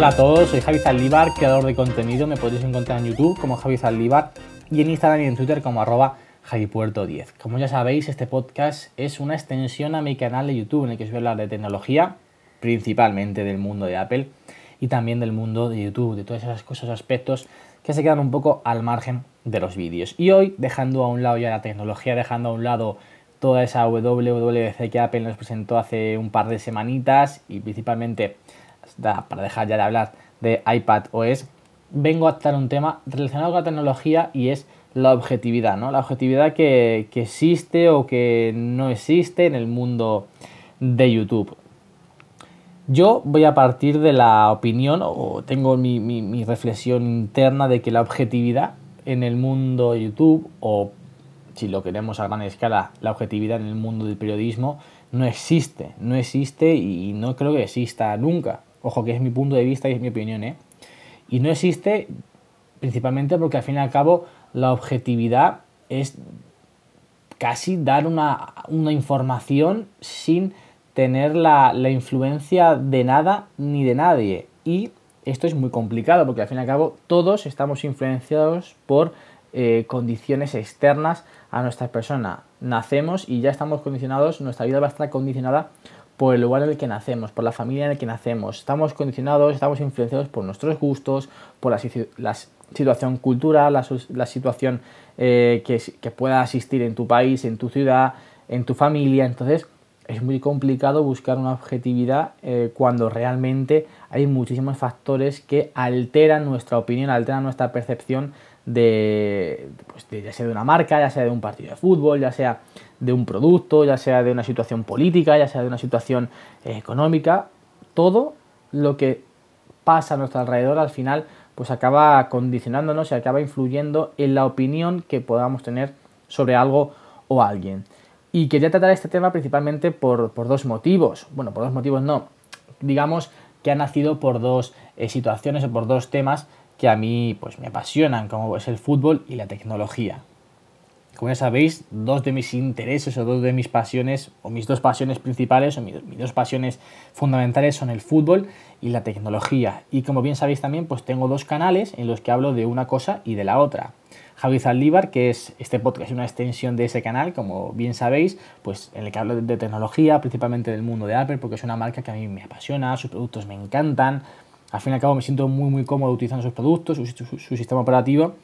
Hola a todos, soy Javi Zaldívar, creador de contenido. Me podéis encontrar en YouTube como Javi Zaldívar y en Instagram y en Twitter como arroba javipuerto10. Como ya sabéis, este podcast es una extensión a mi canal de YouTube en el que os voy a hablar de tecnología, principalmente del mundo de Apple y también del mundo de YouTube, de todas esas cosas, aspectos que se quedan un poco al margen de los vídeos. Y hoy, dejando a un lado ya la tecnología, dejando a un lado toda esa WWDC que Apple nos presentó hace un par de semanitas y principalmente para dejar ya de hablar de iPad OS, vengo a tratar un tema relacionado con la tecnología y es la objetividad, ¿no? La objetividad que, existe o que no existe en el mundo de YouTube. Yo voy a partir de la opinión, o tengo mi, mi, reflexión interna de que la objetividad en el mundo de YouTube, o si lo queremos a gran escala, la objetividad en el mundo del periodismo, no existe, no existe y no creo que exista nunca. Ojo que es mi punto de vista y es mi opinión, ¿eh? Y no existe principalmente porque al fin y al cabo la objetividad es casi dar una, información sin tener la, influencia de nada ni de nadie. Y esto es muy complicado porque al fin y al cabo todos estamos influenciados por eh, condiciones externas a nuestra persona. Nacemos y ya estamos condicionados, nuestra vida va a estar condicionada por el lugar en el que nacemos, por la familia en el que nacemos. Estamos condicionados, estamos influenciados por nuestros gustos, por la, situación cultural, la, situación eh, que, pueda existir en tu país, en tu ciudad, en tu familia. Entonces es muy complicado buscar una objetividad eh, cuando realmente hay muchísimos factores que alteran nuestra opinión, alteran nuestra percepción de, pues ya sea de una marca, ya sea de un partido de fútbol, ya sea de un producto, ya sea de una situación política, ya sea de una situación eh, económica, todo lo que pasa a nuestro alrededor al final pues acaba condicionándonos y acaba influyendo en la opinión que podamos tener sobre algo o alguien. Y quería tratar este tema principalmente por, dos motivos. Bueno, por dos motivos no. Digamos que ha nacido por dos eh, situaciones o por dos temas que a mí pues, me apasionan, como es el fútbol y la tecnología. Como ya sabéis, dos de mis intereses o dos de mis pasiones, o mis dos pasiones principales, o mis, dos pasiones fundamentales son el fútbol y la tecnología. Y como bien sabéis también, pues tengo dos canales en los que hablo de una cosa y de la otra. Javi Zaldívar, que es este podcast, una extensión de ese canal, como bien sabéis, pues en el que hablo de tecnología, principalmente del mundo de Apple, porque es una marca que a mí me apasiona, sus productos me encantan, al fin y al cabo me siento muy muy cómodo utilizando sus productos, su, sistema operativo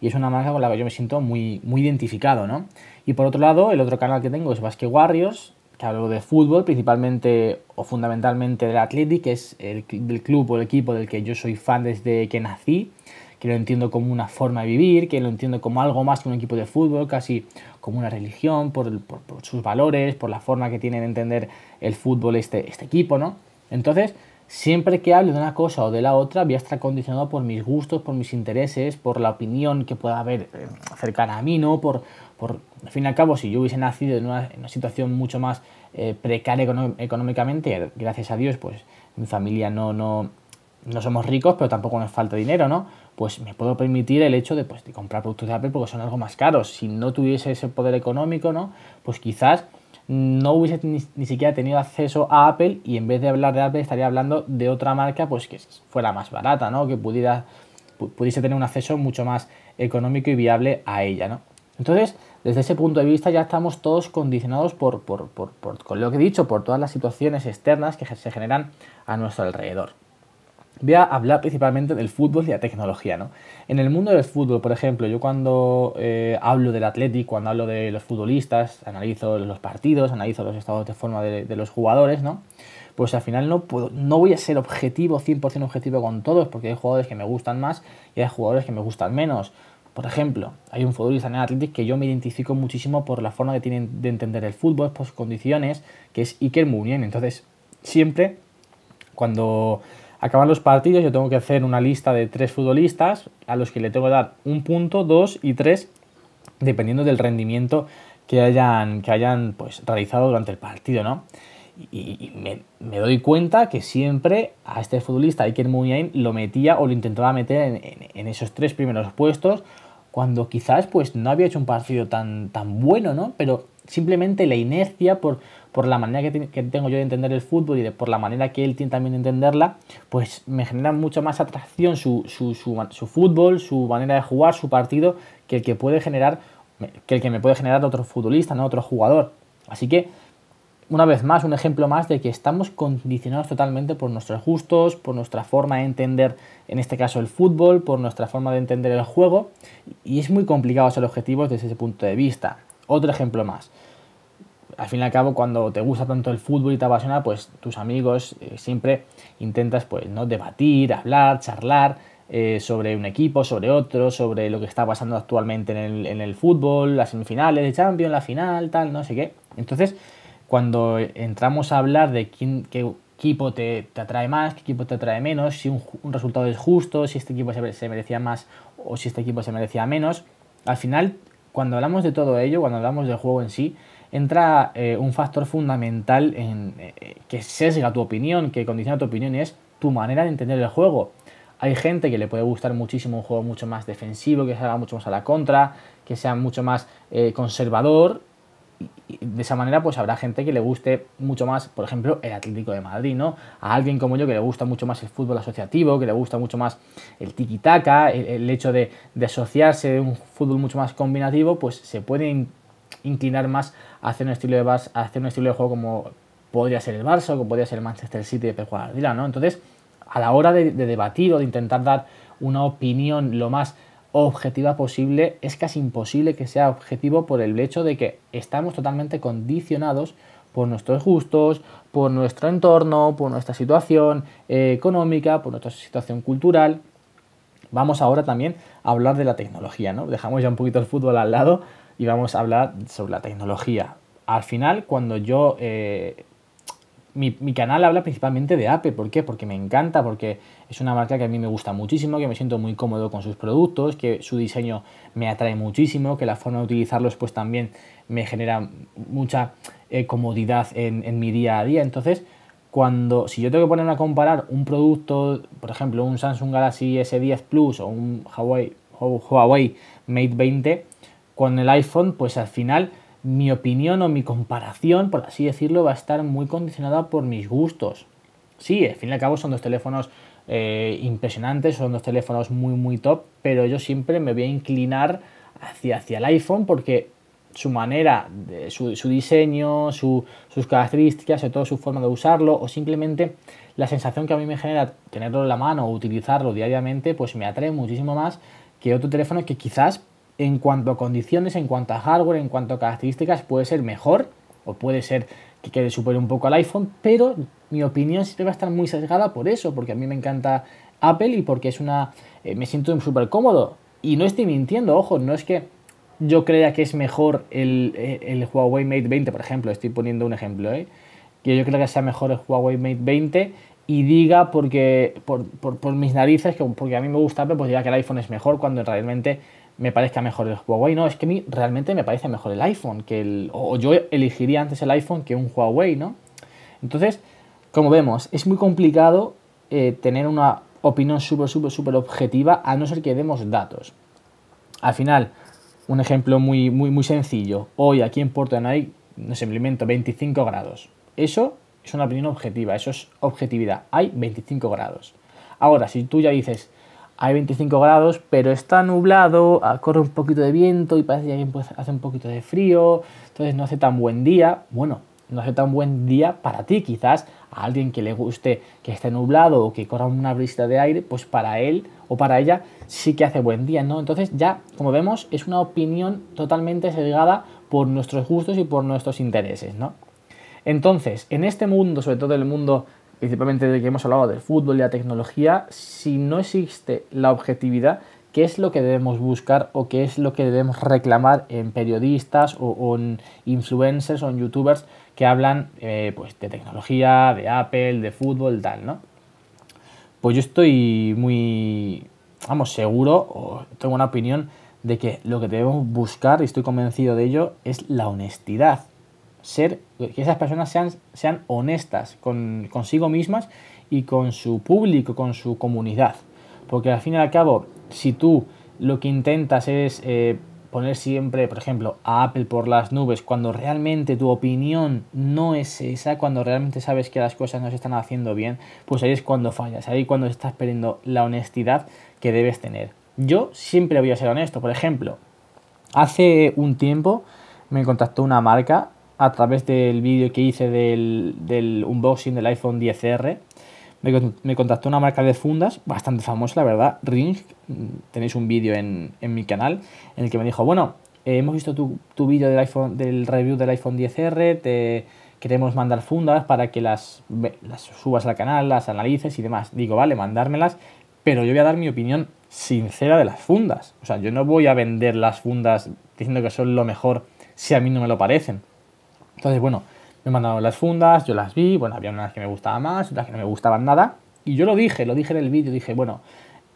y es una marca con la que yo me siento muy, muy identificado, ¿no? Y por otro lado, el otro canal que tengo es Basque Warriors, que hablo de fútbol, principalmente o fundamentalmente del Athletic, que es el del club o el equipo del que yo soy fan desde que nací, que lo entiendo como una forma de vivir, que lo entiendo como algo más que un equipo de fútbol, casi como una religión, por, por, por sus valores, por la forma que tiene de entender el fútbol este, este equipo, ¿no? Entonces, Siempre que hable de una cosa o de la otra, voy a estar condicionado por mis gustos, por mis intereses, por la opinión que pueda haber eh, cercana a mí, ¿no? Por, por, al fin y al cabo, si yo hubiese nacido en una, situación mucho más eh, precaria económicamente, gracias a Dios, pues mi familia no, no, no somos ricos, pero tampoco nos falta dinero, ¿no? Pues me puedo permitir el hecho de, pues, de comprar productos de Apple porque son algo más caros. Si no tuviese ese poder económico, ¿no? Pues quizás no hubiese ni, siquiera tenido acceso a Apple y en vez de hablar de Apple estaría hablando de otra marca pues que fuera más barata, ¿no? Que pudiera, pudiese tener un acceso mucho más económico y viable a ella, ¿no? Entonces, desde ese punto de vista ya estamos todos condicionados por, por, por, por con lo que he dicho, por todas las situaciones externas que se generan a nuestro alrededor voy a hablar principalmente del fútbol y la tecnología. ¿no? En el mundo del fútbol, por ejemplo, yo cuando eh, hablo del Athletic, cuando hablo de los futbolistas, analizo los partidos, analizo los estados de forma de, los jugadores, ¿no? pues al final no, puedo, no voy a ser objetivo, 100% objetivo con todos, porque hay jugadores que me gustan más y hay jugadores que me gustan menos. Por ejemplo, hay un futbolista en el Athletic que yo me identifico muchísimo por la forma que tienen de entender el fútbol, por sus condiciones, que es Iker Muniain. Entonces, siempre cuando acaban los partidos, yo tengo que hacer una lista de tres futbolistas a los que le tengo que dar un punto, dos y tres, dependiendo del rendimiento que hayan, que hayan pues, realizado durante el partido, ¿no? Y, me, doy cuenta que siempre a este futbolista, Iker Muniain, lo metía o lo intentaba meter en, esos tres primeros puestos, cuando quizás pues no había hecho un partido tan, tan bueno, ¿no? Pero simplemente la inercia por, por la manera que, tengo yo de entender el fútbol y por la manera que él tiene también de entenderla, pues me genera mucho más atracción su, su, su, fútbol, su manera de jugar, su partido, que el que puede generar, que el que me puede generar otro futbolista, ¿no? otro jugador. Así que, una vez más, un ejemplo más de que estamos condicionados totalmente por nuestros gustos, por nuestra forma de entender, en este caso, el fútbol, por nuestra forma de entender el juego, y es muy complicado ser objetivos desde ese punto de vista. Otro ejemplo más. Al fin y al cabo, cuando te gusta tanto el fútbol y te apasiona, pues tus amigos eh, siempre intentas pues, ¿no? debatir, hablar, charlar eh, sobre un equipo, sobre otro, sobre lo que está pasando actualmente en el, en el fútbol, las semifinales de Champions, la final, tal, no sé qué. Entonces, cuando entramos a hablar de quién, qué equipo te, atrae más, qué equipo te atrae menos, si un, resultado es justo, si este equipo se, se, merecía más o si este equipo se merecía menos, al final, cuando hablamos de todo ello, cuando hablamos del juego en sí, entra eh, un factor fundamental en, eh, que sesga tu opinión, que condiciona tu opinión y es tu manera de entender el juego. Hay gente que le puede gustar muchísimo un juego mucho más defensivo, que se haga mucho más a la contra, que sea mucho más eh, conservador de esa manera pues habrá gente que le guste mucho más, por ejemplo, el Atlético de Madrid, ¿no? A alguien como yo que le gusta mucho más el fútbol asociativo, que le gusta mucho más el tiki-taka, el, hecho de, asociarse de un fútbol mucho más combinativo, pues se puede inclinar más a hacer un estilo de, hacer un estilo de juego como podría ser el Barça o como podría ser el Manchester City de Pep Guardiola, ¿no? Entonces, a la hora de debatir o de intentar dar una opinión lo más objetiva posible, es casi imposible que sea objetivo por el hecho de que estamos totalmente condicionados por nuestros gustos, por nuestro entorno, por nuestra situación eh, económica, por nuestra situación cultural. Vamos ahora también a hablar de la tecnología, ¿no? Dejamos ya un poquito el fútbol al lado y vamos a hablar sobre la tecnología. Al final, cuando yo eh, mi, canal habla principalmente de Apple. ¿Por qué? Porque me encanta, porque es una marca que a mí me gusta muchísimo, que me siento muy cómodo con sus productos, que su diseño me atrae muchísimo, que la forma de utilizarlos pues también me genera mucha eh, comodidad en, mi día a día. Entonces, cuando, si yo tengo que ponerme a comparar un producto, por ejemplo, un Samsung Galaxy S10 Plus o un Huawei, Huawei Mate 20 con el iPhone, pues al final mi opinión o mi comparación, por así decirlo, va a estar muy condicionada por mis gustos. Sí, al fin y al cabo son dos teléfonos eh, impresionantes, son dos teléfonos muy, muy top, pero yo siempre me voy a inclinar hacia, hacia el iPhone porque su manera, su, su diseño, sus características, sobre todo su forma de usarlo, o simplemente la sensación que a mí me genera tenerlo en la mano o utilizarlo diariamente, pues me atrae muchísimo más que otro teléfono que quizás en cuanto a condiciones, en cuanto a hardware, en cuanto a características, puede ser mejor o puede ser que quede supere un poco al iPhone, pero mi opinión siempre va a estar muy sesgada por eso, porque a mí me encanta Apple y porque es una eh, me siento súper cómodo. Y no estoy mintiendo, ojo, no es que yo crea que es mejor el, eh, Huawei Mate 20, por ejemplo, estoy poniendo un ejemplo, ¿eh? que yo creo que sea mejor el Huawei Mate 20 y diga porque por, por, por mis narices, que porque a mí me gusta Apple, pues diga que el iPhone es mejor cuando realmente me parezca mejor el Huawei. No, es que a mí realmente me parece mejor el iPhone, que el, o yo elegiría antes el iPhone que un Huawei, ¿no? Entonces, como vemos, es muy complicado eh, tener una opinión súper, súper, súper objetiva a no ser que demos datos. Al final, un ejemplo muy, muy, muy sencillo. Hoy aquí en Puerto hay, no sé, me 25 grados. Eso es una opinión objetiva, eso es objetividad. Hay 25 grados. Ahora, si tú ya dices, hay 25 grados, pero está nublado, ah, corre un poquito de viento y parece que hace un poquito de frío, entonces no hace tan buen día. Bueno, no hace tan buen día para ti, quizás a alguien que le guste que esté nublado o que corra una brisa de aire, pues para él o para ella sí que hace buen día, ¿no? Entonces ya, como vemos, es una opinión totalmente sesgada por nuestros gustos y por nuestros intereses, ¿no? Entonces, en este mundo, sobre todo el mundo principalmente de que hemos hablado del fútbol y la tecnología, si no existe la objetividad, ¿qué es lo que debemos buscar o qué es lo que debemos reclamar en periodistas o, en influencers o en youtubers que hablan eh, pues, de tecnología, de Apple, de fútbol, tal, ¿no? Pues yo estoy muy, vamos, seguro, o tengo una opinión de que lo que debemos buscar, y estoy convencido de ello, es la honestidad ser, que esas personas sean, sean honestas con, consigo mismas y con su público, con su comunidad. Porque al fin y al cabo, si tú lo que intentas es, eh, poner siempre, por ejemplo, a Apple por las nubes cuando realmente tu opinión no es esa, cuando realmente sabes que las cosas no se están haciendo bien, pues ahí es cuando fallas, ahí cuando estás perdiendo la honestidad que debes tener. Yo siempre voy a ser honesto, por ejemplo, hace un tiempo me contactó una marca a través del vídeo que hice del, unboxing del iPhone 10R. Me, contactó una marca de fundas bastante famosa, la verdad, Ring. Tenéis un vídeo en, mi canal en el que me dijo, bueno, eh, hemos visto tu, vídeo del iPhone, del review del iPhone 10R, te queremos mandar fundas para que las, las subas al canal, las analices y demás. Digo, vale, mandármelas, pero yo voy a dar mi opinión sincera de las fundas. O sea, yo no voy a vender las fundas diciendo que son lo mejor si a mí no me lo parecen. Entonces, bueno, me mandaron las fundas, yo las vi, bueno, había unas que me gustaban más, otras que no me gustaban nada, y yo lo dije, lo dije en el vídeo, dije, bueno,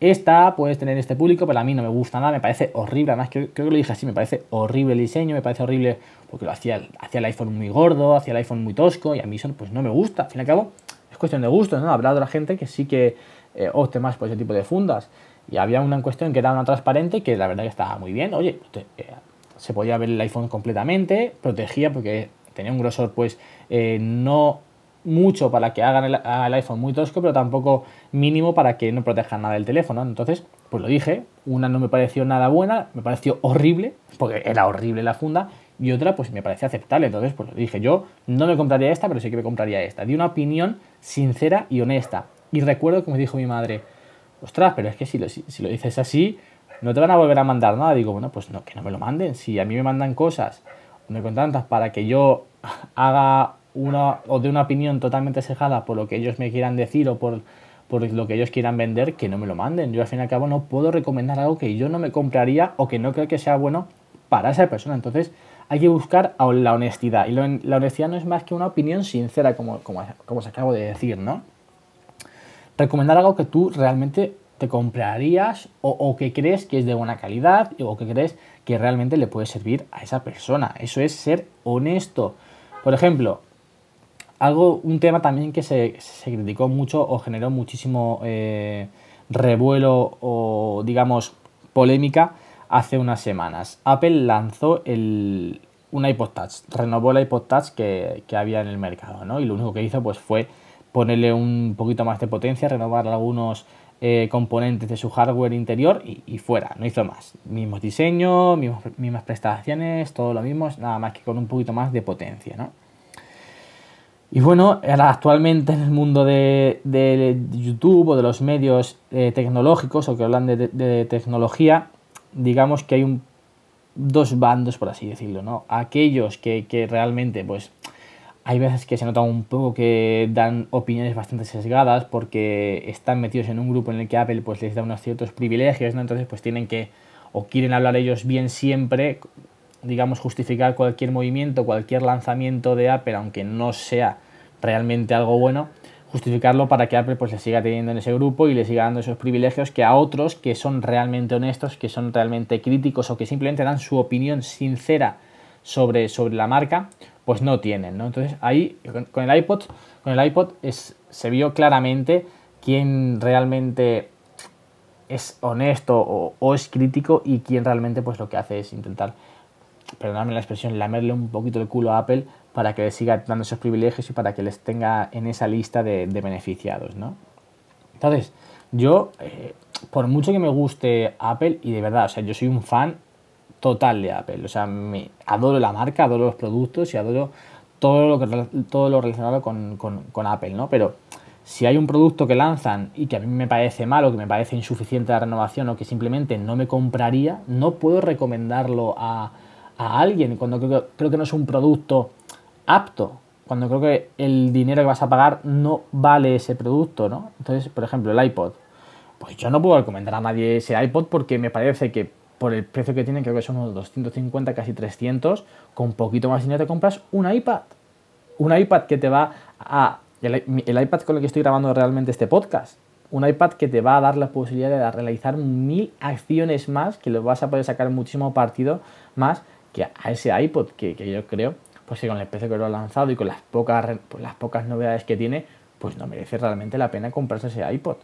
esta puedes tener este público, pero a mí no me gusta nada, me parece horrible, además creo, creo que lo dije así, me parece horrible el diseño, me parece horrible porque lo hacía, hacía el iPhone muy gordo, hacía el iPhone muy tosco, y a mí eso pues no me gusta, al fin y al cabo es cuestión de gusto, ¿no? Habrá otra gente que sí que eh, opte más por ese tipo de fundas, y había una en cuestión que era una transparente que la verdad que estaba muy bien, oye, eh, se podía ver el iPhone completamente, protegía porque tenía un grosor pues eh, no mucho para que hagan el, iPhone muy tosco, pero tampoco mínimo para que no protejan nada del teléfono. Entonces, pues lo dije, una no me pareció nada buena, me pareció horrible, porque era horrible la funda, y otra pues me parecía aceptable. Entonces, pues lo dije, yo no me compraría esta, pero sí que me compraría esta. Di una opinión sincera y honesta. Y recuerdo que me dijo mi madre, ostras, pero es que si lo, si lo dices así, no te van a volver a mandar nada. Digo, bueno, pues no, que no me lo manden. Si a mí me mandan cosas tantas para que yo haga una o de una opinión totalmente cejada por lo que ellos me quieran decir o por, por lo que ellos quieran vender, que no me lo manden. Yo al fin y al cabo no puedo recomendar algo que yo no me compraría o que no creo que sea bueno para esa persona. Entonces hay que buscar la honestidad. Y la honestidad no es más que una opinión sincera, como, como, como os acabo de decir, ¿no? Recomendar algo que tú realmente te comprarías o, que crees que es de buena calidad o que crees que realmente le puede servir a esa persona. Eso es ser honesto. Por ejemplo, algo, un tema también que se, criticó mucho o generó muchísimo eh, revuelo o digamos polémica hace unas semanas. Apple lanzó el, un iPod Touch, renovó el iPod Touch que, que había en el mercado, ¿no? Y lo único que hizo pues fue ponerle un poquito más de potencia, renovar algunos eh, componentes de su hardware interior y, fuera, no hizo más. Mismos diseños, mismas prestaciones, todo lo mismo, nada más que con un poquito más de potencia, ¿no? Y bueno, actualmente en el mundo de, YouTube o de los medios eh, tecnológicos o que hablan de, tecnología, digamos que hay un, dos bandos, por así decirlo, ¿no? Aquellos que, que realmente, pues, hay veces que se nota un poco que dan opiniones bastante sesgadas porque están metidos en un grupo en el que Apple pues les da unos ciertos privilegios, ¿no? Entonces pues tienen que o quieren hablar ellos bien siempre, digamos justificar cualquier movimiento, cualquier lanzamiento de Apple, aunque no sea realmente algo bueno, justificarlo para que Apple pues le siga teniendo en ese grupo y le siga dando esos privilegios que a otros que son realmente honestos, que son realmente críticos o que simplemente dan su opinión sincera sobre, sobre la marca, pues no tienen, ¿no? Entonces ahí con el iPod, con el iPod es, se vio claramente quién realmente es honesto o, es crítico y quién realmente pues lo que hace es intentar, perdonadme la expresión, lamerle un poquito el culo a Apple para que le siga dando esos privilegios y para que les tenga en esa lista de, beneficiados, ¿no? Entonces, yo, eh, por mucho que me guste Apple, y de verdad, o sea, yo soy un fan total de Apple. O sea, me, adoro la marca, adoro los productos y adoro todo lo, que, todo lo relacionado con, Apple, ¿no? Pero si hay un producto que lanzan y que a mí me parece malo, que me parece insuficiente la renovación o que simplemente no me compraría, no puedo recomendarlo a, alguien cuando creo, creo que no es un producto apto, cuando creo que el dinero que vas a pagar no vale ese producto, ¿no? Entonces, por ejemplo, el iPod. Pues yo no puedo recomendar a nadie ese iPod porque me parece que por el precio que tiene, creo que son unos 250, casi 300, con poquito más dinero te compras un iPad. Un iPad que te va a... El, iPad con el que estoy grabando realmente este podcast. Un iPad que te va a dar la posibilidad de realizar mil acciones más, que lo vas a poder sacar muchísimo partido más que a ese iPod, que, yo creo, pues que con el precio que lo ha lanzado y con las pocas, las pocas novedades que tiene, pues no merece realmente la pena comprarse ese iPod.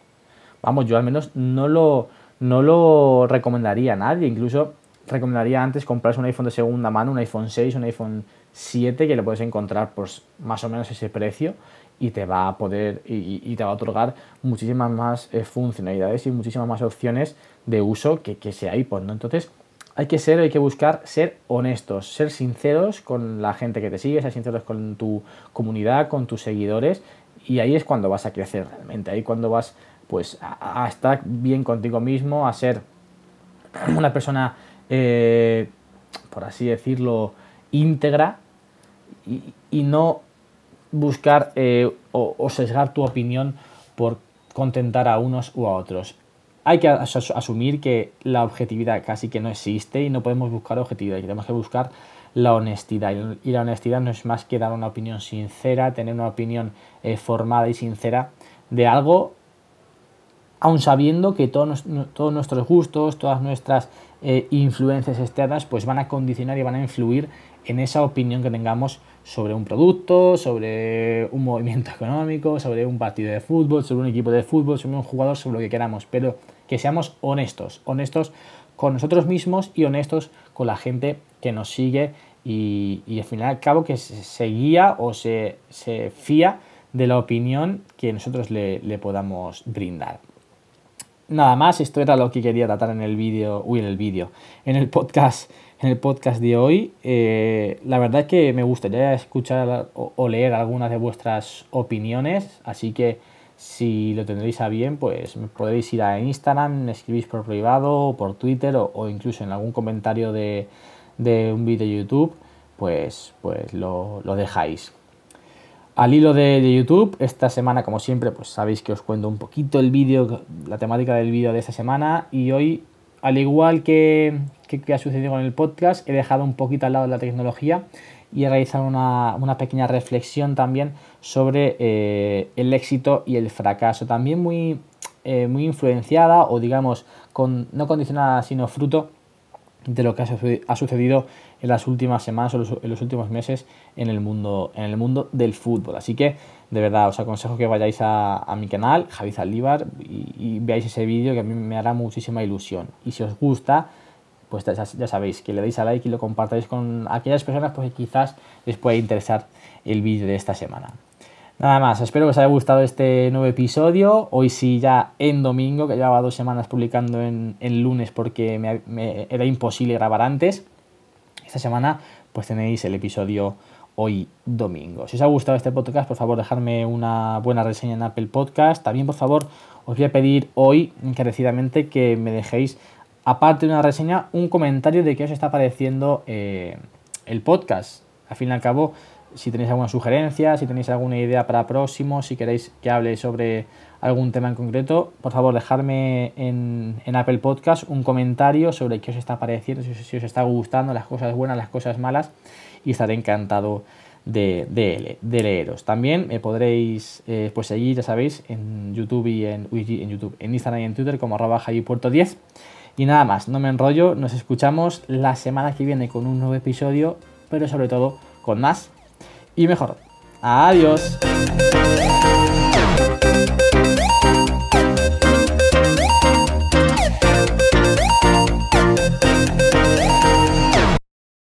Vamos, yo al menos no lo, no lo recomendaría a nadie. Incluso recomendaría antes comprarse un iPhone de segunda mano, un iPhone 6, un iPhone 7, que le puedes encontrar pues, más o menos ese precio y te va a poder y, te va a otorgar muchísimas más eh, funcionalidades y muchísimas más opciones de uso que, que ese iPod, ¿no? Entonces, hay que ser, hay que buscar ser honestos, ser sinceros con la gente que te sigue, ser sinceros con tu comunidad, con tus seguidores, y ahí es cuando vas a crecer realmente, ahí cuando vas pues a, estar bien contigo mismo, a ser una persona, eh, por así decirlo, íntegra y, no buscar eh, o sesgar tu opinión por contentar a unos u a otros hay que asumir que la objetividad casi que no existe y no podemos buscar objetividad, tenemos que buscar la honestidad. Y la honestidad no es más que dar una opinión sincera, tener una opinión eh, formada y sincera de algo, aun sabiendo que todos, nuestros gustos, todas nuestras eh, influencias externas, pues van a condicionar y van a influir en esa opinión que tengamos sobre un producto, sobre un movimiento económico, sobre un partido de fútbol, sobre un equipo de fútbol, sobre un jugador, sobre lo que queramos. Pero que seamos honestos, honestos con nosotros mismos y honestos con la gente que nos sigue y, al final al cabo que se, guía o se, fía de la opinión que nosotros le, podamos brindar. Nada más, esto era lo que quería tratar en el vídeo, uy, en el vídeo, en el podcast, en el podcast de hoy. Eh, la verdad es que me gustaría escuchar o leer algunas de vuestras opiniones, así que si lo tendréis a bien, pues podéis ir a Instagram, escribís por privado, por Twitter o, incluso en algún comentario de, un vídeo de YouTube, pues, pues lo, dejáis. Al hilo de, YouTube, esta semana, como siempre, pues sabéis que os cuento un poquito el vídeo, la temática del vídeo de esta semana. Y hoy, al igual que, que, ha sucedido con el podcast, he dejado un poquito al lado la tecnología y he realizado una, pequeña reflexión también sobre eh, el éxito y el fracaso. También muy, eh, muy influenciada o digamos con, no condicionada sino fruto de lo que ha sucedido en las últimas semanas o en los últimos meses en el mundo, en el mundo del fútbol. Así que de verdad os aconsejo que vayáis a, mi canal, Javi Zaldívar, y, veáis ese vídeo que a mí me hará muchísima ilusión. Y si os gusta, pues ya, sabéis, que le deis a like y lo compartáis con aquellas personas pues, que quizás les pueda interesar el vídeo de esta semana. Nada más, espero que os haya gustado este nuevo episodio. Hoy sí ya en domingo, que llevaba dos semanas publicando en, lunes porque me, era imposible grabar antes. Esta semana pues tenéis el episodio hoy domingo. Si os ha gustado este podcast, por favor, dejadme una buena reseña en Apple Podcast. También, por favor, os voy a pedir hoy encarecidamente que me dejéis aparte de una reseña, un comentario de qué os está pareciendo eh, el podcast. Al fin y al cabo, si tenéis alguna sugerencia, si tenéis alguna idea para próximo, si queréis que hable sobre algún tema en concreto, por favor dejadme en, Apple Podcast un comentario sobre qué os está pareciendo, si, os está gustando, las cosas buenas, las cosas malas, y estaré encantado de, de, leeros. También me podréis eh, pues seguir, ya sabéis, en YouTube y en, en YouTube, en Instagram y en Twitter como arroba puerto 10 y nada más, no me enrollo, nos escuchamos la semana que viene con un nuevo episodio, pero sobre todo con más y mejor. Adiós.